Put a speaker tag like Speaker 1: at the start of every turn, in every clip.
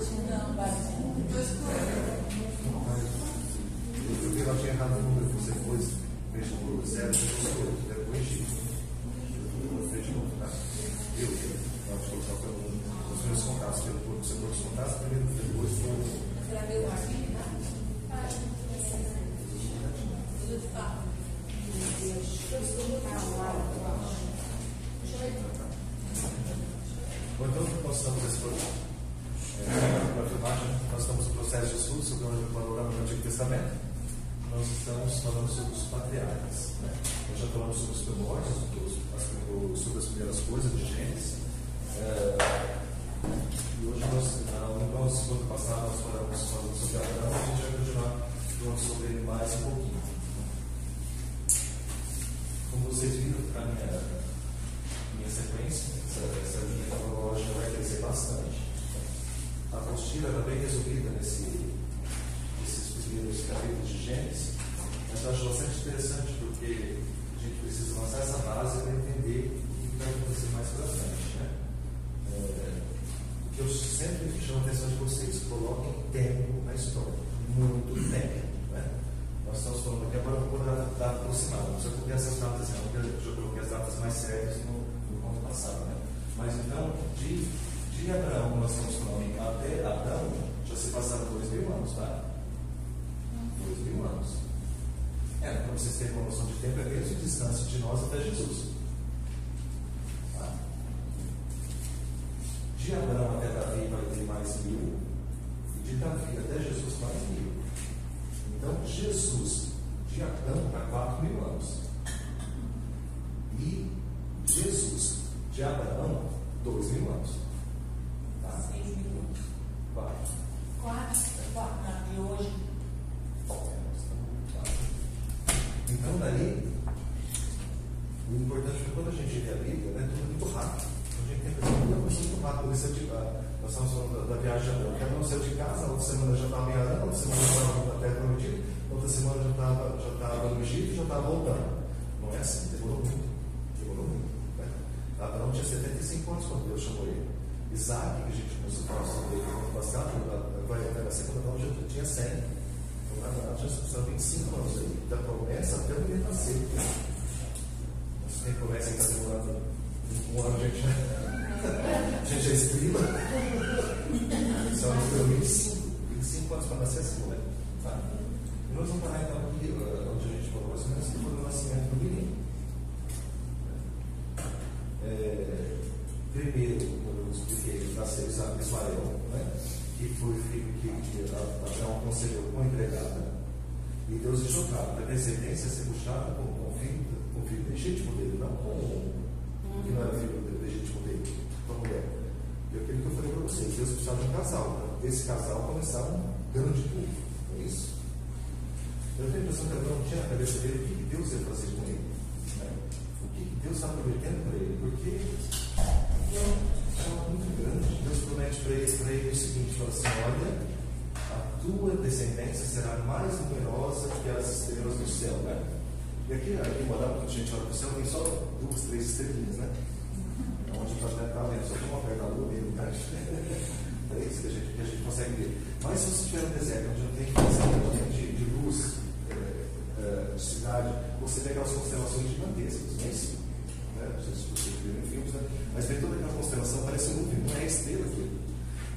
Speaker 1: Não. Dois
Speaker 2: Porque ela tinha errado o número, você por zero, depois depois X. Fez de novo, tá? Eu, pode colocar pelo, os meus contatos, pelo corpo, você pôs os depois?
Speaker 1: Tudo de fato.
Speaker 2: Bom, então, projeto. É, Testamento. Nós estamos falando sobre os patriarcas. Né? Nós já falamos sobre os primórdios, os- sobre as primeiras coisas de Gênesis. É, e hoje, nós, na- segundo passado, nós falamos falando sobre Abraão, a gente vai continuar falando sobre ele mais um pouquinho. Como vocês viram, a minha, minha sequência, essa, essa linha cronológica vai crescer bastante. A apostila era bem resumida nesse, primeiros capítulos de Gênesis, mas eu acho bastante interessante porque a gente precisa lançar essa base para entender o que vai acontecer mais para frente. Né? É, o que eu sempre chamo a atenção de vocês, coloquem tempo na história, muito tempo. Né? Nós estamos falando aqui agora, dar data aproximada, não precisa essas datas, não, porque eu já coloquei as datas mais certas no, no ano passado. Né? Mas então, de, de Abraão, nós estamos falando até Abraão, já se passaram dois mil anos, tá? Dois mil anos. É, para vocês terem uma noção de tempo, é a mesma distância de nós até Jesus. Tá? De Abraão até Davi vai ter mais mil, e de Davi até Jesus mais mil. Então, Jesus, de Adão para 4 mil anos. E Jesus, de Abraão, 2 mil anos. Tá?
Speaker 1: Seis minutos.
Speaker 2: 4.
Speaker 1: Quatro. Quatro. Não, de hoje.
Speaker 2: Então, daí, o importante é que quando a gente lê a Bíblia, né, tudo muito rápido. A gente tem que fazer muita coisa muito rápido. Nesse atividade. Nós estamos falando da, da viagem de Abraão. Cada um saiu de casa, outra semana já estava em Arã, outra semana já estava na Terra Prometida, outra semana já estava, já estava no Egito, já estava voltando. Não é assim, demorou muito. Demorou muito. Né? Abraão tinha 75 anos quando Deus chamou ele. Isaac, que a gente começou a falar sobre ele no passado, vai até na segunda mão, já tinha 100. Então, verdade, já são 25 anos aí. Da promessa até o menino nascer. Mas tem promessa que está demorando um ano, a gente, a gente já estriba. São 25, 25 anos para nascer assim, né? Tá? E nós vamos parar então aqui, eh, onde a gente falou mais ou menos, foi o nascimento do menino. É, primeiro, quando eu expliquei, nasceu Ismael, né? que foi o filho que, que Abraão aconselhou com a empregada. E Deus deixou claro a descendência ia ser puxada com, o filho, com filho legítimo dele, não com o que não era filho legítimo dele, com a mulher. E aquilo que eu falei para vocês, Deus precisava de um casal, para desse casal começar um grande povo. É isso. Eu tenho a impressão que Abraão tinha na cabeça dele o que Deus ia fazer com ele. né? O que Deus estava prometendo para ele. Porque é algo muito grande. Deus promete para ele, ele o seguinte: fala assim, olha, a tua descendência será mais numerosa que as estrelas do céu. Né? E aqui, aqui morar, quando a gente olha para o céu, tem só duas, três estrelinhas, né? Onde está está vendo, só tem uma perto da lua mesmo, tá? Que a, gente, que a gente consegue ver. Mas se você estiver no deserto, onde não tem conhecimento de, de luz, é, é, de cidade, você vê aquelas constelações gigantescas, não é isso? Né? Não sei se vocês viram em filmes, né? Mas vê toda aquela constelação, parece um não é estrela aquilo.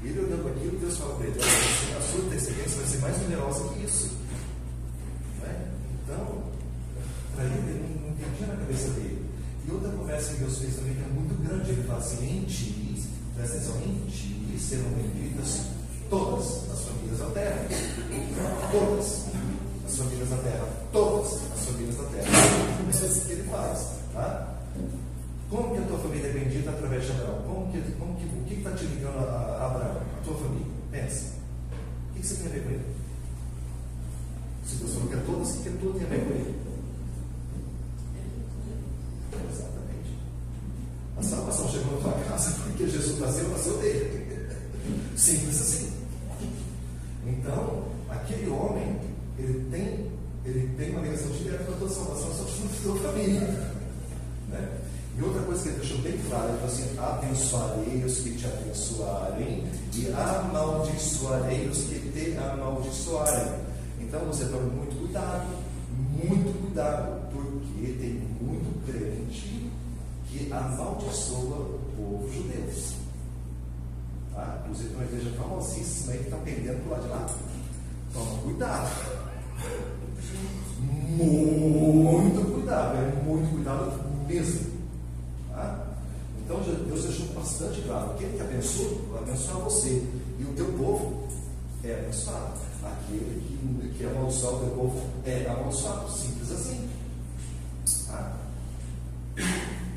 Speaker 2: E ele olhando aquilo, Deus fala para ele: "Olha, a sua descendência vai ser mais numerosa que isso. Né? Então, para ele, não não entendia na cabeça dele. E outra conversa que Deus fez também, que é muito grande, ele fala assim: em ti, presta atenção, ti serão benditas todas as famílias da terra. Todas as famílias da terra. Todas as famílias da terra. É isso que ele faz. Tá? Como que a tua família é bendita através de Abraão? Como que, como que, o que está te ligando a, a Abraão? A tua família? Pensa. O que, que você tem a ver com ele? Se Deus falou que é todas, o que, que tudo tem a ver com ele? Porque Jesus nasceu, nasceu dele. Simples assim. Então, aquele homem, ele tem, ele tem uma ligação direta com a tua salvação, só que tua família. Né? E outra coisa que ele deixou bem claro, ele falou assim: abençoarei os que te abençoarem, e amaldiçoarei os que te amaldiçoarem. Então você tome muito cuidado, muito cuidado, porque tem muito crente que amaldiçoa o povo judeu. Tá? Inclusive uma igreja famosíssima aí que está pendendo para lado de lá. Toma cuidado. Muito cuidado, é muito cuidado mesmo. Tá? Então Deus deixou bastante claro: aquele que abençoa, vai abençoar você. E o teu povo é abençoado. Aquele que, que amaldiçoa o teu povo é amaldiçoado. Simples assim. Tá?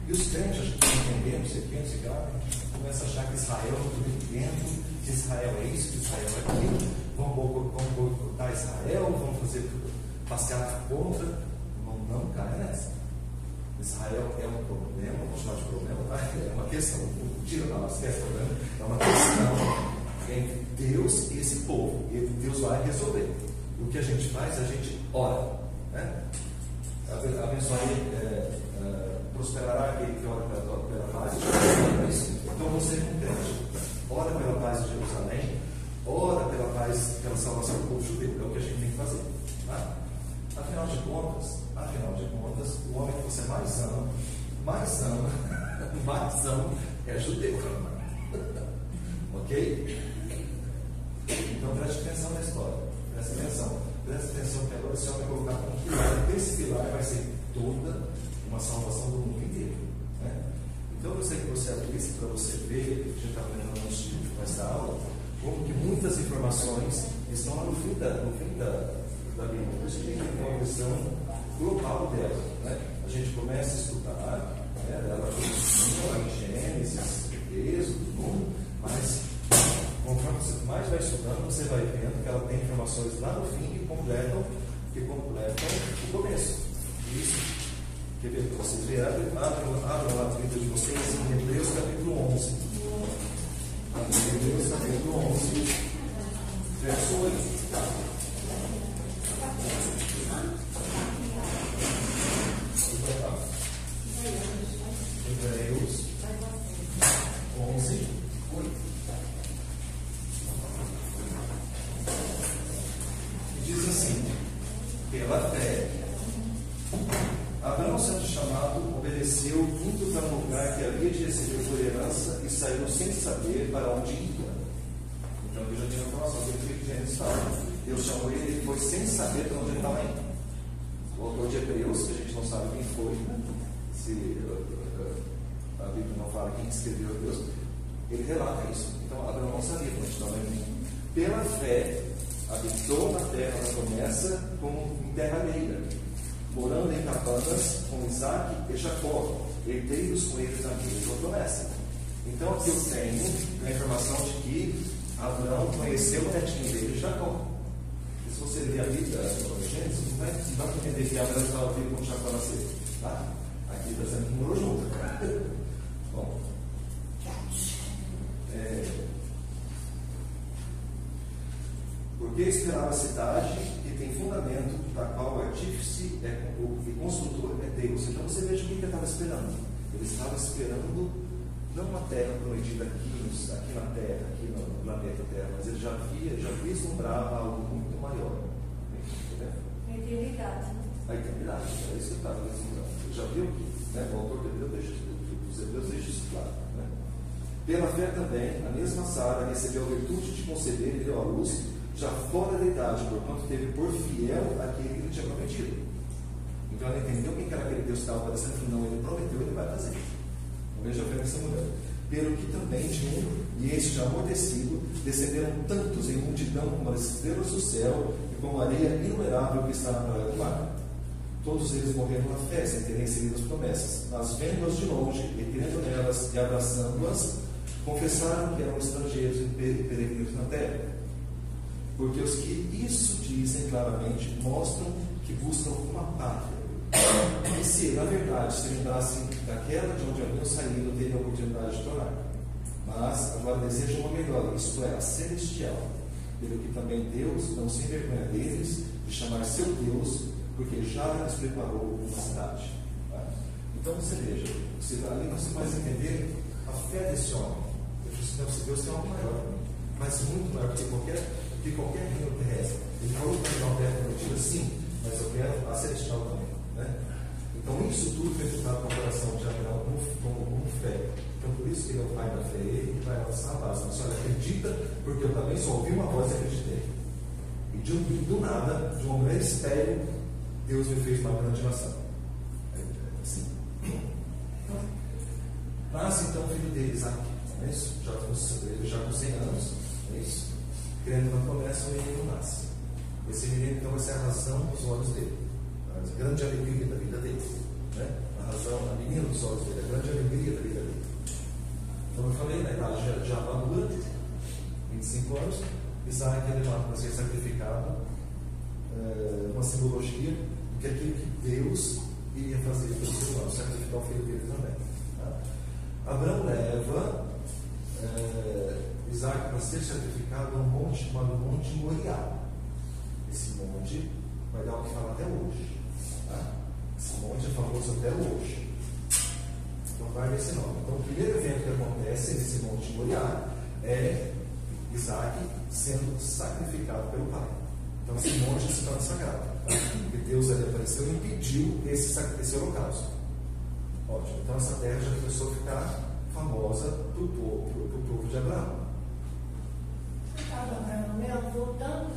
Speaker 2: E os crentes, a gente não entendemos isso aqui, isso aqui, começa a achar que Israel é tudo dentro, que Israel é isso, que Israel é aquilo, vamos boicotar Israel, vamos fazer passear contra. Não, não caia nessa. Israel é um problema, vou chamar de problema, tá? é uma questão, tira da nossa questão, é uma questão entre Deus e esse povo, e Deus vai resolver. O que a gente faz, a gente ora, né? abençoar é, é, prosperará aquele que ora pela, pela paz de Jerusalém. Então você entende. Ora pela paz de Jerusalém, ora paz, pela salvação do povo judeu. É o que a gente tem que fazer. Tá? Afinal de contas, afinal de contas, o homem que você mais ama, mais ama, mais ama é judeu. ok? Então preste atenção na história. Preste atenção. Preste atenção que agora o Senhor vai colocar um pilar. Esse pilar vai ser toda uma salvação do mundo inteiro. Né? Então eu sei que você abrisse para você ver, a gente está aprendendo antes nessa aula, como que muitas informações estão no fim da, no fim da, da. Por isso que tem que ter uma visão global dela. Né? A gente começa a estudar, né? ela em Gênesis, Êxodo, mas conforme você mais vai estudando, você vai vendo que ela tem informações lá no fim que completam, que completam o começo. Isso Quer ver para vocês verem? Abram, lá a Bíblia de vocês em Hebreus capítulo 11. Hebreus capítulo 11, verso 8. Hebreus 11, 8. Diz assim: pela fé, Abraão, sendo chamado, obedeceu, indo para um lugar que havia de receber por herança e saiu sem saber para onde ia. Então, eu já tinha informação do que Gênesis fala. Deus chamou ele e foi sem saber para onde ele estava indo. O autor de Hebreus, que a gente não sabe quem foi, se a Bíblia não fala quem escreveu Deus, ele relata isso. Então, Abraão não sabia para onde estava indo. Pela fé, habitou na terra da promessa como em terra alheia, morando em cabanas com Isaac e Jacó, herdeiros com eles da mesma promessa. Tenho a informação de que Abraão conheceu o netinho dele, Jacó. E se você ler a Bíblia, Gênesis, não vai, entender que Abraão estava vivo quando Jacó nasceu. Tá? Aqui está sendo que morou junto. Bom. É, porque esperava a cidade que tem fundamento, da qual o artífice é, o, e construtor é Deus. Então você veja o que ele estava esperando. Ele estava esperando não uma terra prometida aqui, aqui na terra, aqui no planeta Terra, mas ele já via, já vislumbrava algo muito maior.
Speaker 3: A eternidade.
Speaker 2: A eternidade, é isso que eu estava vislumbrando. Ele já viu que né, o autor de Deus deixa, dos Hebreus deixa isso claro. Né? Pela fé também, a mesma Sara recebeu a virtude de conceber e deu à luz já fora da idade, porquanto teve por fiel aquele que ele tinha prometido. Então ela entendeu quem era aquele Deus que estava aparecendo, que não, ele prometeu, ele vai fazer. Veja a essa mulher. Pelo que também de um, e este amortecido, descenderam tantos em multidão como as estrelas do céu e como a areia inumerável que está na praia do mar. Todos eles morreram na fé, sem terem recebido as promessas, mas vendo-as de longe e crendo nelas e abraçando-as, confessaram que eram estrangeiros e peregrinos na terra. Porque os que isso dizem claramente mostram que buscam uma pátria. E se, na verdade, se lembrassem daquela de onde haviam saído, teriam a oportunidade de tornar. Mas agora desejam uma melhor, isto é, a celestial. Pelo que também Deus não se envergonha deles de chamar seu Deus, porque já lhes preparou uma cidade. Tá? Então você veja, você, ali você começa a entender a fé desse homem. Eu disse, Deus tem algo maior mas muito maior do que qualquer, que qualquer reino terrestre. Ele falou dar uma terra prometida, sim, mas eu quero a celestial também. Então, isso tudo foi imputado com o coração de Abraão como, fé. Então, por isso que ele é o pai da fé, ele vai lançar a base. Mas olha, acredita, porque eu também só ouvi uma voz e acreditei. E de, do nada, de uma mulher estéreo, Deus me fez uma grande nação. Assim. Nasce então o filho dele, Isaac. É isso? Já com, já com 100 anos. É isso? Crendo na promessa, o menino nasce. Esse menino então vai ser a razão dos olhos dele. A grande alegria da vida dele. Né? A razão, a menina dos olhos dele, a grande alegria da vida dele. Como eu falei, na idade já, já madura, 25 anos, Isaac é levado para ser sacrificado, é, uma simbologia do que aquilo que Deus iria fazer pelo ser humano, sacrificar o filho dele também. Tá? Abraão leva é, Isaac para ser sacrificado a um monte chamado Monte Moriá. Esse monte vai dar o que fala até hoje. Tá? Esse monte é famoso até hoje. Então vai esse nome. Então o primeiro evento que acontece nesse monte Moriá é Isaac sendo sacrificado pelo pai. Então esse monte se torna sagrado. Tá? Porque Deus ali apareceu e impediu esse, esse holocausto. Ótimo. Então essa terra já começou a ficar famosa para o povo, pro, pro povo de Abraão.
Speaker 3: Abraão, meu, voltando,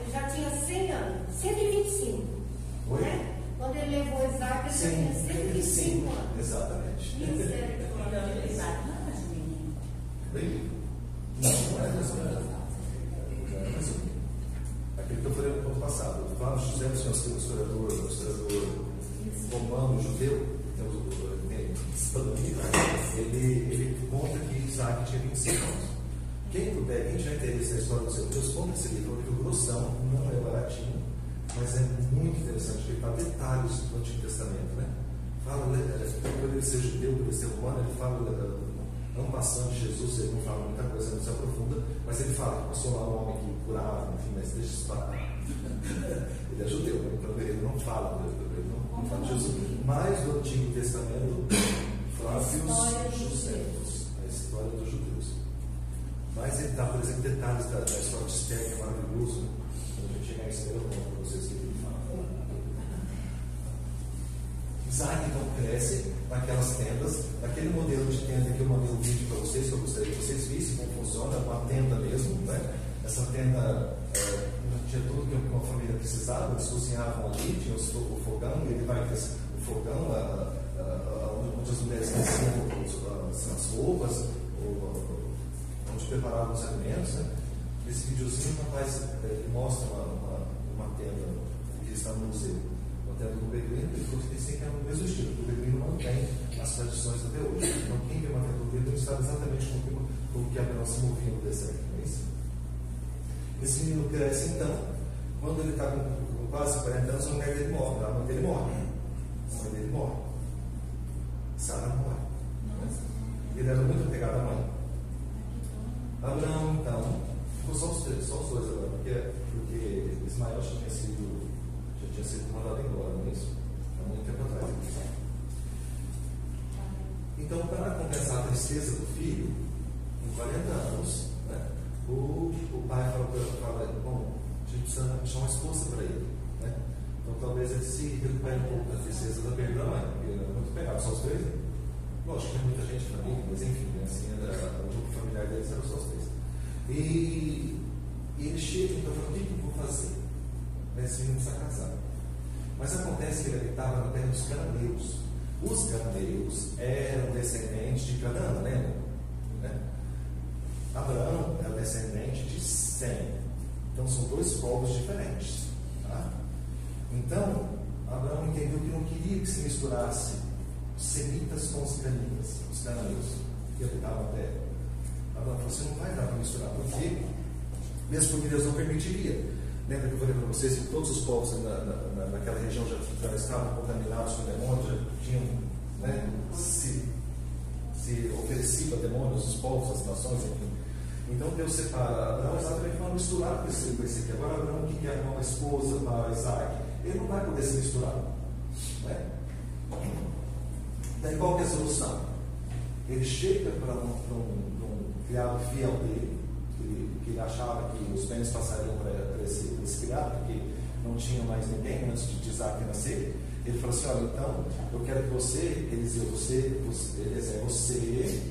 Speaker 3: ele já tinha 100 anos, 125.
Speaker 2: Oi?
Speaker 3: Né? Quando ele levou Isaac, ele tinha 125 anos.
Speaker 2: Exatamente.
Speaker 3: Misericórdia.
Speaker 2: Bem, não, não é mais ou menos. Não é mais ou menos. Aquilo que eu falei no ano passado, Flávio José, que é um historiador, um historiador romano, judeu, ele, ele conta que Isaac tinha 25 anos. Quem puder, quem tiver interesse na história dos judeus, compra esse livro, é um livro grossão, não é baratinho, mas é muito interessante, porque ele fala detalhes do Antigo Testamento, né? Fala, por ele ser judeu, por ele ser romano, ele fala não passando de Jesus, ele não fala muita coisa, não se aprofunda, mas ele fala que passou lá um homem que curava, enfim, mas deixa isso para Ele é judeu, né? então ele não fala, ele não, não fala de Jesus. Mas do Antigo Testamento, Flávio Joséfos, a história dos judeus. Mas ele dá, por exemplo, detalhes da, da história de Esther, que é maravilhoso. Quando a gente chegar em Esther, eu conto para vocês o que ele fala. Isaac então cresce naquelas tendas, naquele modelo de tenda que eu mandei um vídeo para vocês, que eu gostaria que vocês vissem como funciona, uma tenda mesmo, né? Essa tenda é, tinha tudo que uma família precisava, eles cozinhavam ali, tinha o fogão, ele vai o fogão, a, a, a, onde as mulheres faziam as roupas, onde preparavam os alimentos. Né? Esse videozinho, rapaz, ele mostra uma, uma, uma tenda que está no museu tenda do beduíno, ele falou que tem que é no mesmo estilo, o beduíno mantém as tradições até hoje. Então, quem vê uma tenda do beduíno sabe exatamente como, como que Abraão se movia no deserto, não é isso? Esse menino cresce então, quando ele está com, com, quase 40 anos, a mulher dele morre, a mãe dele morre. A mãe dele morre. Sara morre. Ele era muito apegado à mãe. Abraão, então, ficou só os, três, só os dois agora, porque, porque Ismael já tinha sido, já tinha sido mandado embora, não é isso? Há muito tempo atrás. Então, para compensar a tristeza do filho, em 40 anos, né, o, o pai fala, fala bom, a gente precisa achar uma esposa para ele. Né? Então, talvez ele se recupere um pouco da tristeza da perda da mãe, porque era muito pegado, só os três. Né? Lógico, tem muita gente na família, mas enfim, né, assim, era, o grupo familiar deles era só os três. E, e ele chega então fala, o que, que eu vou fazer? Esse menino está casado. Mas acontece que ele habitava na terra dos cananeus. Os cananeus eram descendentes de Canaã, lembra? Né? Abraão era descendente de Sem. Então são dois povos diferentes. Tá? Então, Abraão entendeu que não queria que se misturasse os semitas com os canitas, os cananeus, que habitavam a terra. Abraão falou: você não vai dar para misturar, porque, mesmo porque Deus não permitiria. Lembra que eu falei para vocês que todos os povos na, na, naquela região já, já estavam contaminados com demônios, já tinham né, se, se oferecido a demônios, os povos, as nações, enfim. Então Deus separa Abraão exatamente para misturar com esse, com esse aqui. Agora Abraão que quer uma esposa para Isaac, ele não vai poder se misturar. Né? Daí qual que é a solução? Ele chega para um, um, um criado fiel dele, que que ele achava que os bens passariam para esse, esse criado, porque não tinha mais ninguém antes de Isaac nascer. Ele falou assim: Olha, então eu quero que você, Eliseu, você, você, Eliezer, você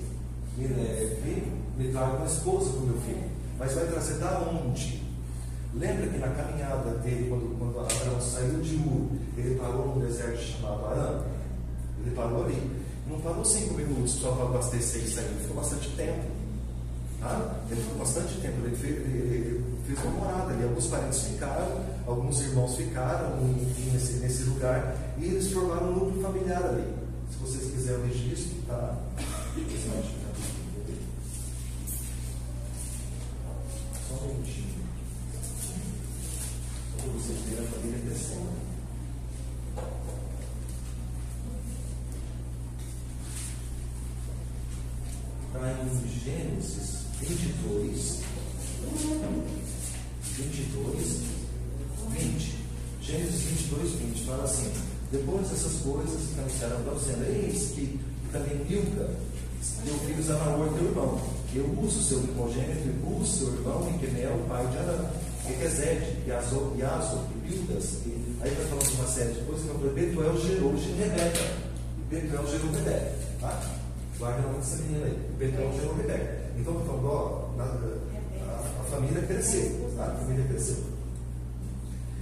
Speaker 2: me leve, me traga uma esposa para o meu filho. Mas vai trazer da onde? Lembra que na caminhada dele, quando, quando Abraão saiu de Ur, ele parou num deserto chamado Arã? Ele parou ali. Não parou cinco minutos só para abastecer e sair, ele ficou bastante tempo. Tá? Ele ficou bastante tempo, ele fez, ele, fez uma morada ali. Alguns parentes ficaram, alguns irmãos ficaram nesse, nesse lugar e eles formaram um núcleo familiar ali. Se vocês quiserem o registro, tá? Gênesis 22, 22, 20. Gênesis 22, 20 fala assim: Depois dessas coisas, anunciaram para dizendo: Eis que também Milca deu filhos a Naor, teu irmão. Eu uso seu primogênito e uso seu irmão e Quenel, pai de Arã. E Rezede, e Yaso, e Bildas. E aí está falando de uma série de coisas que eu falei: Betuel gerou Rebeca. E Betuel gerou Rebeca. Tá? Guarda o nome dessa menina aí. Betuel gerou Rebeca. Então, eu falando, ó, na, a, a, família cresceu. Tá? A família cresceu.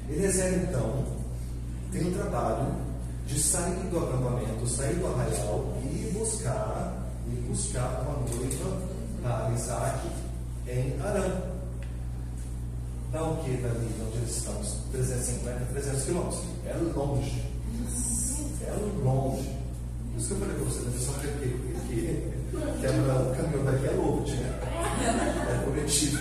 Speaker 2: Eliezer, então, tem o trabalho de sair do acampamento, sair do arraial e buscar, e buscar uma noiva para Isaac em Arã. Dá o que dali onde eles estão? 350, 300 quilômetros. É longe. É longe. Por isso que eu falei para vocês, a pessoa que, que, que, que Abraão caminhou daqui é louco, É prometido.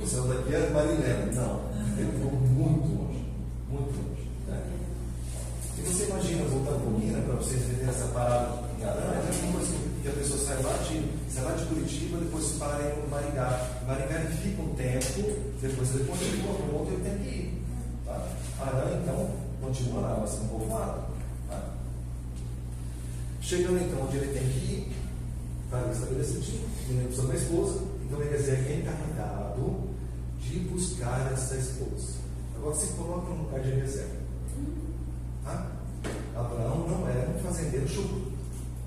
Speaker 2: O céu daqui é Marilena. Não. Ele ficou muito longe. Muito longe. Né? E você imagina, um pouquinho, né, para vocês verem essa parada em Arã, é uma coisa que a pessoa sai lá de, sai lá de Curitiba, depois para em Maringá. Em Maringá ele fica um tempo, depois ele continua para um outro ele tem que ir. Tá? Arã, então, continua lá, mas um povoado. Tá? Chegando então onde ele tem que ir, está estabelecidinho, ele precisa de uma esposa, então ele é encarregado de buscar essa esposa. Agora se coloca no lugar de Eliezer. Tá? Abraão não era um fazendeiro chulo.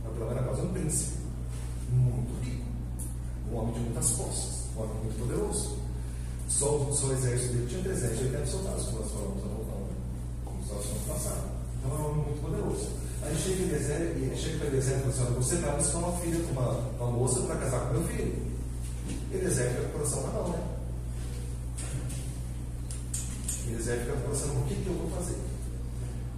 Speaker 2: Abraão era quase um príncipe, muito rico, um homem de muitas posses, um homem muito poderoso. Só, só o exército dele tinha 380 soldados, como nós falamos no passado. Então era um homem muito poderoso. Aí chega Eliezer e chega para Eliezer e fala assim: Olha, você vai buscar uma filha com uma, uma moça para casar com meu filho. Eliezer fica com o coração na mão, né? Eliezer fica com o coração, o que, que eu vou fazer?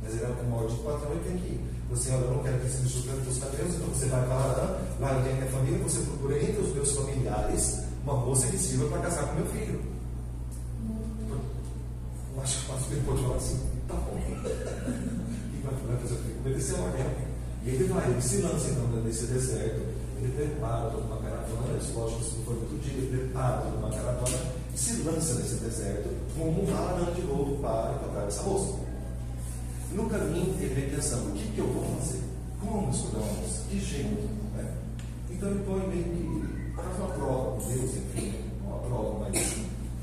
Speaker 2: Mas ele é um de patrão e tem que ir. Você, olha, eu não quero que esse bicho cante os cabelos, então você vai para lá, lá eu tenho minha família, você procura entre os meus familiares uma moça que sirva para casar com meu filho. Eu acho que o pastor pode falar assim, tá bom. E vai fazer o ordem. E ele vai, ele se lança então nesse deserto, ele prepara toda uma caravana, isso lógico que não foi muito dia, ele prepara toda uma caravana e se lança nesse deserto, como um lá de novo para tocar essa moça. No caminho, ele vem pensando: o que, que eu vou fazer? Como escolher uma moça? Que jeito? Né? Então ele põe meio que faz uma prova com Deus, enfim, uma prova, mas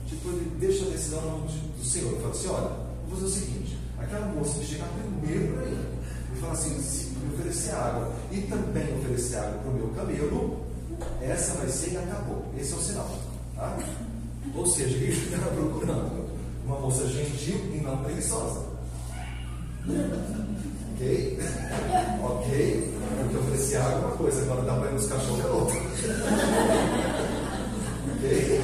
Speaker 2: tipo, ele deixa a decisão no do Senhor. Ele fala assim: olha, vou fazer o seguinte: aquela moça que chegar primeiro para mim, e fala assim: se me oferecer água e também oferecer água para o meu camelo, essa vai ser e acabou. Esse é o sinal. Tá? Ou seja, ele estava procurando uma moça gentil e não preguiçosa. Ok? Ok? Porque oferecer água é uma coisa, agora dá para ir nos cachorros é outra. ok?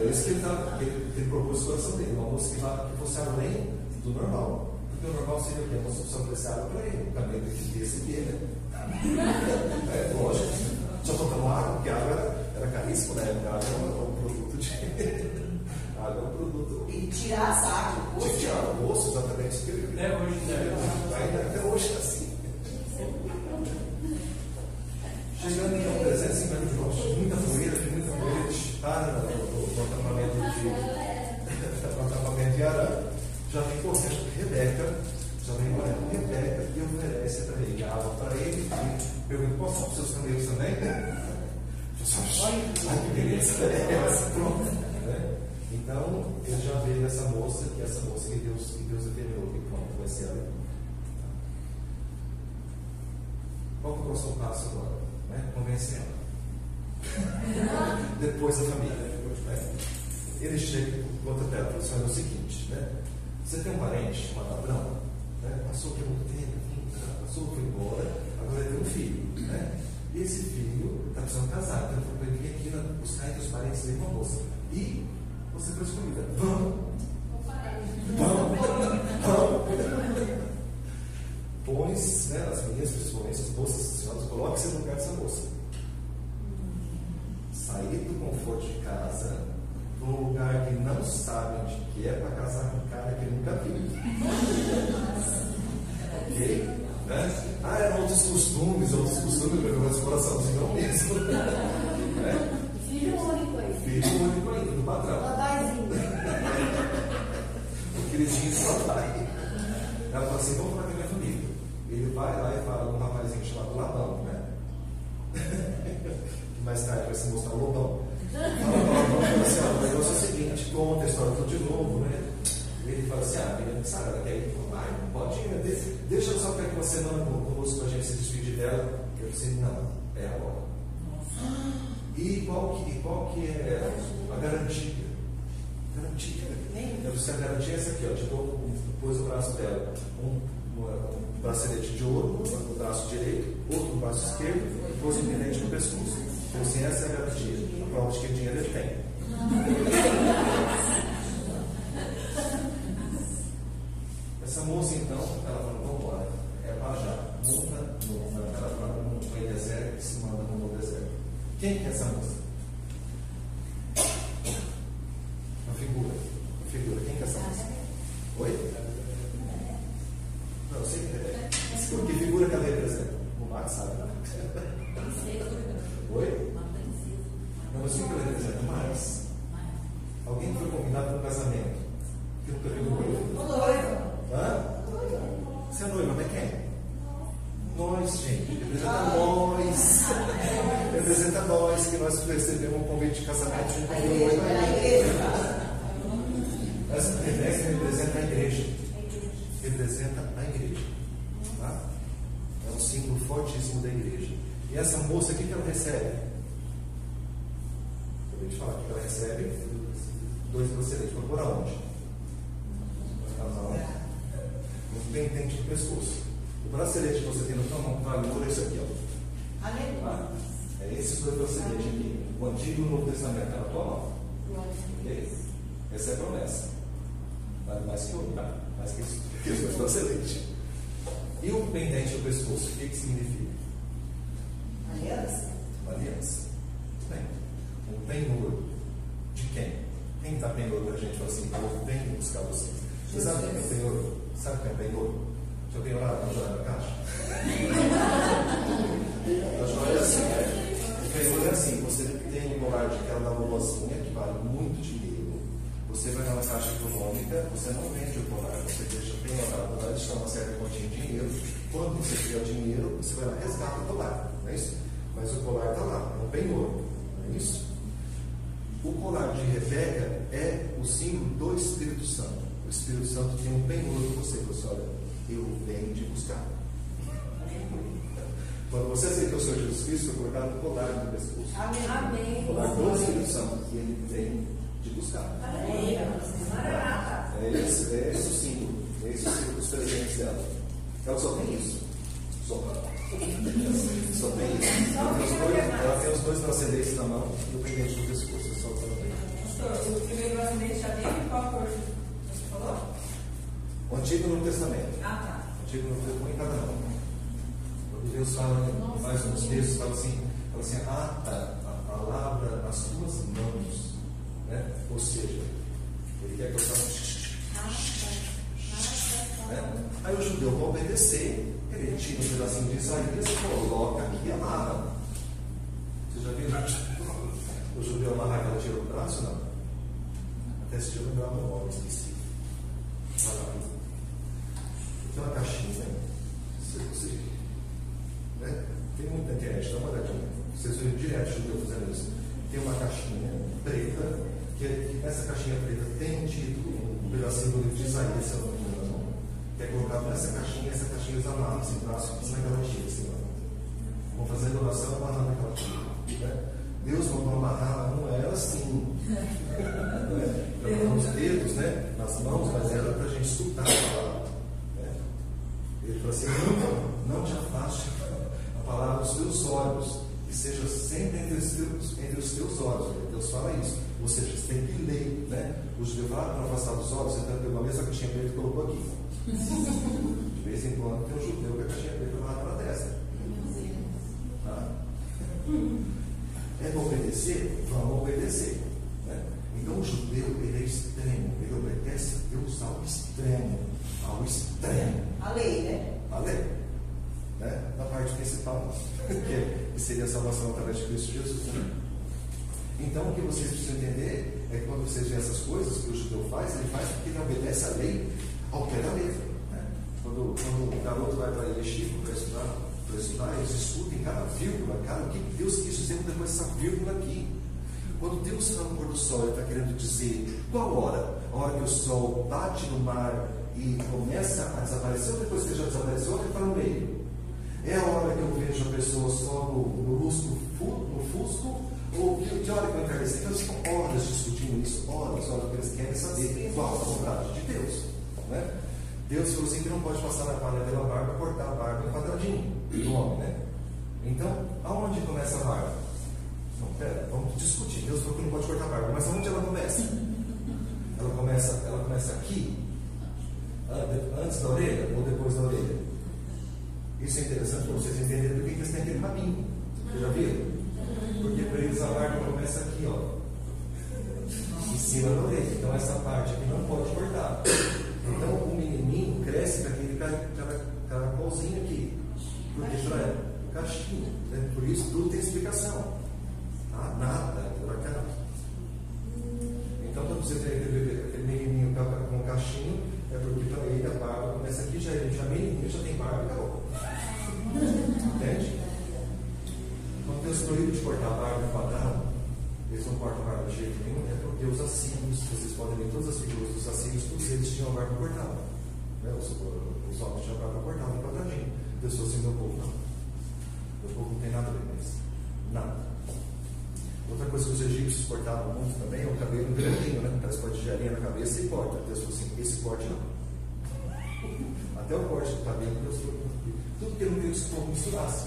Speaker 2: É isso que ele, tá, ele, ele propôs o coração dele, uma moça que, que fosse além do normal. Porque o normal seria o quê? A precisa oferecer água para ele, cabelo tem que receber, né? É lógico. Só faltando água, porque a água era, era caríssimo na época, a água era um produto de. a água é um produto.
Speaker 3: E tirar as águas.
Speaker 2: De tirar o poço, exatamente.
Speaker 4: Até hoje, né?
Speaker 2: Ainda até hoje é assim. Né? Então, eu já vejo essa moça, que essa moça que Deus, que Deus determinou que pronto, vai ser ela. Qual que é o próximo passo agora? Né? Convencer ela. Depois a família. Né? Ele chega e conta para ela, fala assim, é o seguinte, né? Você tem um parente chamado Abraão, né? passou pelo tempo, passou, foi embora, agora ele tem um filho, né? Esse filho está precisando casar, então ele falou para ele vir aqui buscar entre os parentes dele uma moça. E você foi escolhida. Vamos! Vamos! Vamos! Né, as meninas, principalmente as moças, senhoras, coloque-se no lugar dessa moça. Sair do conforto de casa para um lugar que não sabe onde que é para casar com um cara que nunca viu. ok? Né? Sabe, ela quer ir, vai, pode ir, deixa, eu só ficar uma semana conosco para a gente se despedir dela. Eu disse, não, é agora. E qual que, e qual que é a garantia? Garantia. Eu disse, a garantia é essa aqui, ó, te dou, pôs o braço dela, um, um bracelete de ouro no braço direito, outro no braço esquerdo, e pôs um pendente no pescoço. Então, assim, essa é a garantia. A prova de que dinheiro ele tem. Essa moça, então, ela falou, vamos embora. É para já. Monta no, ela fala no deserto e se manda no deserto. Quem que é essa moça? Fortíssimo da igreja. E essa moça, o que, que ela recebe? Eu vou te falar o que ela recebe. Dois braceletes. Para pôr aonde? Na mão. Um pentente no pescoço. O bracelete que você tem na sua mão, vale é esse aqui, ó. Tá? É esses dois braceletes aqui. O Antigo e o Novo Testamento está na tua mão. Essa é a promessa. Vale mais que ouro, tá? Mais que isso. Que os dois braceletes. E o pendente no pescoço, o que, que significa? Aliança. Muito bem. Um penhor. De quem? Quem dá penhor para a gente? Fala assim, eu venho buscar você. Você sabe o que é penhor? Sabe o que é penhor? Já tem orado na joia da caixa? A joia é assim, né? O penhor é assim, você tem um colar de aquela da vovozinha que vale muito dinheiro. Você vai na caixa econômica, você não vende o colar, você deixa bem orado lá, deixa uma certa quantia de dinheiro. Quando você tiver o dinheiro, você vai lá e resgata o colar, não é isso? Mas o colar está lá, é um penhor, não é isso? O colar de Rebeca é o símbolo do Espírito Santo. O Espírito Santo tem um penhor para você, você olha, eu venho de buscar. Quando você aceitou o Senhor Jesus Cristo, foi colocado um colar no pescoço.
Speaker 3: Amém.
Speaker 2: O colar do Espírito Santo, que ele vem de buscar. É esse, é esse o símbolo, é esse o símbolo dos presentes dela. Ela só tem isso. Só. Só tem isso. Ela tem os dois, ela tem os dois braceletes na mão e o pendente no pescoço. É só o que ela tem.
Speaker 1: Pastor, o primeiro brasileiro já tem qual cor você falou?
Speaker 2: O Antigo e o Novo Testamento.
Speaker 1: Ah, tá.
Speaker 2: O Antigo o Novo Testamento, um em cada mão. Quando Deus fala, mais uns textos, fala assim, fala assim, ata a palavra nas tuas mãos. Né? Ou seja, ele quer que eu faça. Né? Aí o judeu, para obedecer, ele tira um pedacinho de Isaías coloca aqui e amarra. Você já viu o judeu amarrar aquela tira do braço? Não. Até se eu lembrar meu nome, esqueci. Tem uma caixinha, se você. Né? Tem muita internet, dá uma olhadinha. Vocês viram direto judeu fazendo isso. Tem uma nessa caixinha preta tem um título, um pedacinho do livro de Isaías, se eu não me engano, que é colocado nessa caixinha, essa caixinha eles amarram assim, braço, naquela caixinha, assim, ó. Vão fazer oração amarrando aquela caixinha. Né? Deus mandou amarrar, não era assim. né? Nos dedos, né? nas mãos, mas era para a gente escutar a palavra. Né? Ele falou assim: não, não te afaste a palavra dos teus olhos, que seja sempre entre os teus, entre os teus olhos. Deus fala isso. Ou seja, você tem que ler. Né? O judeu fala para afastar dos olhos, então pegou a mesma caixinha preta e colocou aqui. De vez em quando tem um judeu que a caixinha preta vai para a testa. Tá? É para obedecer? Vamos obedecer. Né? Então o judeu ele é extremo, ele obedece a Deus ao extremo. Ao extremo.
Speaker 1: A lei, né?
Speaker 2: A lei. Né? Na parte principal, que seria a salvação através de Cristo Jesus. Né? Então o que vocês precisam entender é que quando vocês veem essas coisas que o judeu faz, ele faz porque ele obedece a lei ao pé da letra. Né? Quando, quando o garoto vai para Yeshiva para estudar, para estudar, eles escutam cada vírgula, cara, o que Deus quis dizer depois dessa vírgula aqui. Quando Deus fala no pôr do sol, Ele está querendo dizer qual hora? A hora que o sol bate no mar e começa a desaparecer, ou depois que já desapareceu, ele está no meio? É a hora que eu vejo a pessoa só no, no, lusco, no fusco, ou que, que hora eu encarneci? Então, ficam horas discutindo isso, horas, horas, porque eles querem saber qual a vontade de Deus. Né? Deus falou assim que não pode passar na palha pela barba, cortar a barba em quadradinho do homem, né? Então, aonde começa a barba? Não, pera, vamos discutir. Deus falou que não pode cortar a barba, mas aonde ela começa? Ela começa, ela começa aqui, antes da orelha ou depois da orelha? Isso é interessante para vocês entenderem por que eles têm aquele rabinho. Vocês já viram? Porque para eles a barba começa aqui, ó. Em cima da orelha. Então essa parte aqui não pode cortar. Então o menininho cresce com aquele caracolzinho aqui. Porque para o cachinho. Né? Por isso tudo tem explicação. Tá? Nada cortavam muito também é o cabelo grandinho, né? Aquelas cortes de areia na cabeça e corta. Deus falou assim: esse corte não. Até o corte do cabelo, Deus falou. Tudo que não queria que o povo misturasse.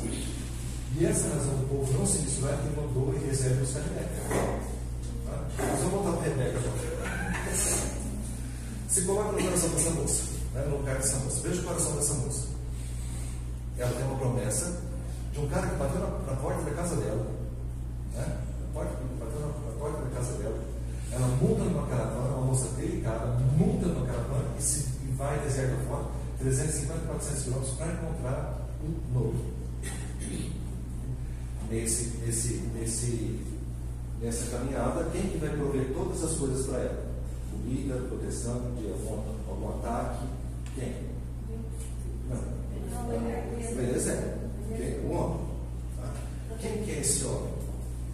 Speaker 2: E essa razão do povo não se misturar é que mandou e reserva os Rebeca. Tá? Vamos voltar para Rebeca agora. Se coloca no coração dessa moça, né? no lugar dessa moça. Veja o coração dessa moça. Ela tem uma promessa de um cara que bateu na, na porta da casa dela. Né? Na porta, bateu na, na porta da casa dela. Ela monta numa caravana, uma moça delicada, monta numa caravana e, se, e vai deserto fora, 350, 400 quilômetros para encontrar um noivo nesse, nesse, nesse, nessa caminhada, quem que vai prover todas as coisas para ela? Comida, proteção de algum, algum ataque? Quem? Não. Beleza? Quem? O homem. Tá? Quem que é esse homem?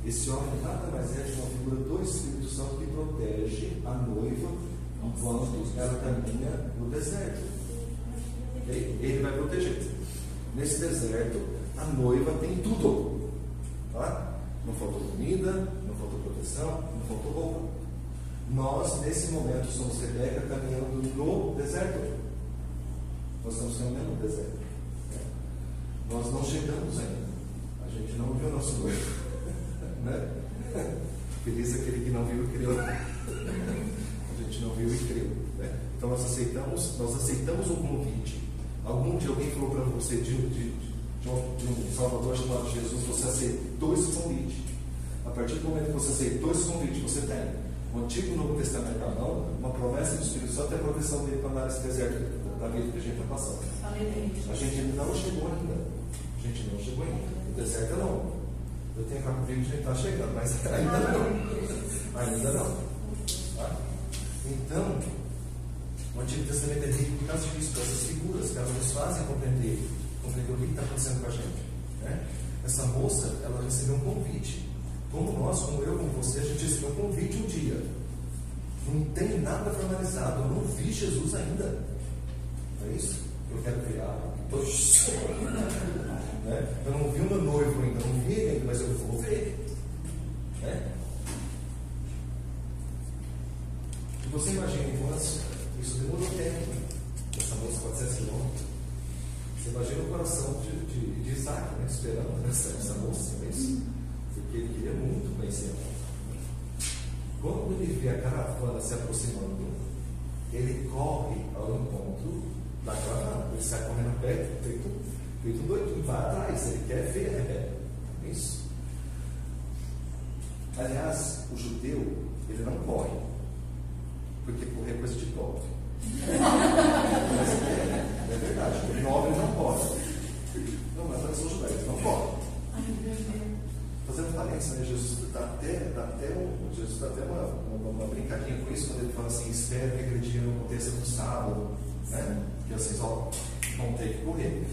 Speaker 2: Esse homem nada mais é de uma figura do Espírito Santo que protege a noiva enquanto ela caminha no deserto. Ele vai proteger. Nesse deserto, a noiva tem tudo. Tá? Não faltou comida, não faltou proteção, não faltou roupa. Nós, nesse momento, somos Rebeca caminhando no deserto. Nós estamos caminhando no deserto. Nós não chegamos ainda. A gente não viu nosso noivo. Né? Feliz aquele que não viu e criou. A gente não viu e criou. Né? Então nós aceitamos, nós aceitamos o convite. Algum dia alguém falou para você de, de, de, um, de um Salvador chamado Jesus, você aceitou esse convite. A partir do momento que você aceitou esse convite, você tem o Antigo e o Novo Testamento na mão, uma promessa do Espírito Santo e a proteção dele para andar nesse deserto da vida que a gente está passando. A gente não chegou ainda. A gente não chegou ainda. O deserto é longo. Eu tenho cá comigo a gente está chegando, mas ainda não. Ainda não. Tá? Então, o Antigo Testamento é rico por causa disso, por essas figuras que elas nos fazem compreender, compreender o que está acontecendo com a gente. Né? Essa moça, ela recebeu um convite. Como nós, como eu, como você, a gente recebeu um convite um dia. nada formalizado. Eu não vi Jesus ainda. Não é isso? Eu quero ver. Né? Eu não vi o meu noivo ainda, não vi ele ainda, mas eu vou ver. Né? E você imagina, irmãs, isso demorou tempo. Essa moça 400 quilômetros. Você imagina o coração de, de, de Isaac, né? esperando essa, essa moça, não é isso? Porque ele queria muito conhecer ela. Quando ele vê a caravana se aproximando, ele corre ao encontro da caravana. Ele sai correndo perto, feito, feito doido, vai atrás, ele quer ver Rebeca. É isso. Aliás, o judeu, ele não corre, porque correr é coisa de pobre. mas é, é verdade, o nobre não corre. Não, mas nós somos judeus, não corre. Fazendo parênteses, né? Jesus dá até, dá até, um, Jesus dá até uma, uma, uma, brincadinha com isso, quando ele fala assim, espero que aquele dia não aconteça no sábado, né? Que vocês ó, vão ter que correr.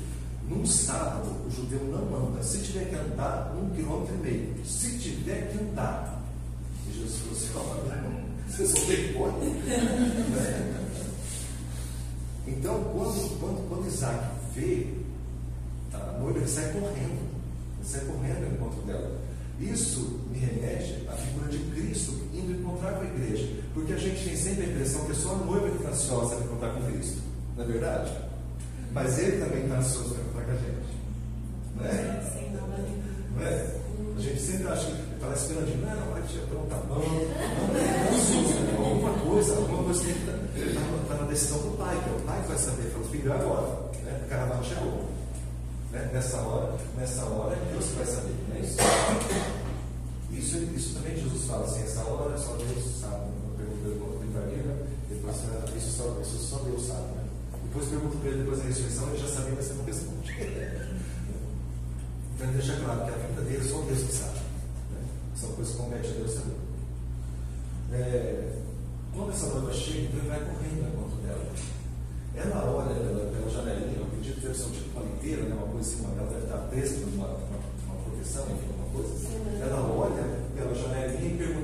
Speaker 2: Num sábado, o judeu não anda. Se tiver que andar, um quilômetro e meio. Se tiver que andar. E Jesus falou assim, ó, irmão, vocês vão ter que correr. Então, quando, quando, quando Isaac vê a noiva, ele sai correndo. Ele sai correndo ao encontro dela. Isso me remete à figura de Cristo indo encontrar com a igreja. Porque a gente tem sempre a impressão que é só a noiva que está ansiosa para encontrar com Cristo. Não é verdade? Mas ele também está ansioso para encontrar com a gente. Não é?
Speaker 3: Sem nada
Speaker 2: Não é? A gente sempre acha que está esperando, não, vai te pronto, tá bom. Alguma coisa, alguma coisa tem que estar tá, tá na decisão do pai, que é o pai que vai saber. Fala, filho, agora. Né? O carnaval chegou. Né? Nessa hora, nessa hora é Deus que vai saber, não é isso? Isso, isso também Jesus fala assim, essa hora só Deus sabe. Eu pergunto ele vai né? depois isso só, isso só Deus sabe. Né? Depois pergunto para ele depois da ressurreição, ele já sabia, mas você não responde. então ele deixa claro que a vida dele só Deus que sabe. Né? São coisas que compete a Deus saber. É, quando essa noiva chega, então ele vai correndo ao encontro dela. Ela olha pela, pela janelinha, eu acredito que deve ser um tipo uma liteira, né? uma coisa assim, ela deve estar presa por uma, uma, uma proteção, enfim, uma coisa. Ela olha pela janelinha e pergunta: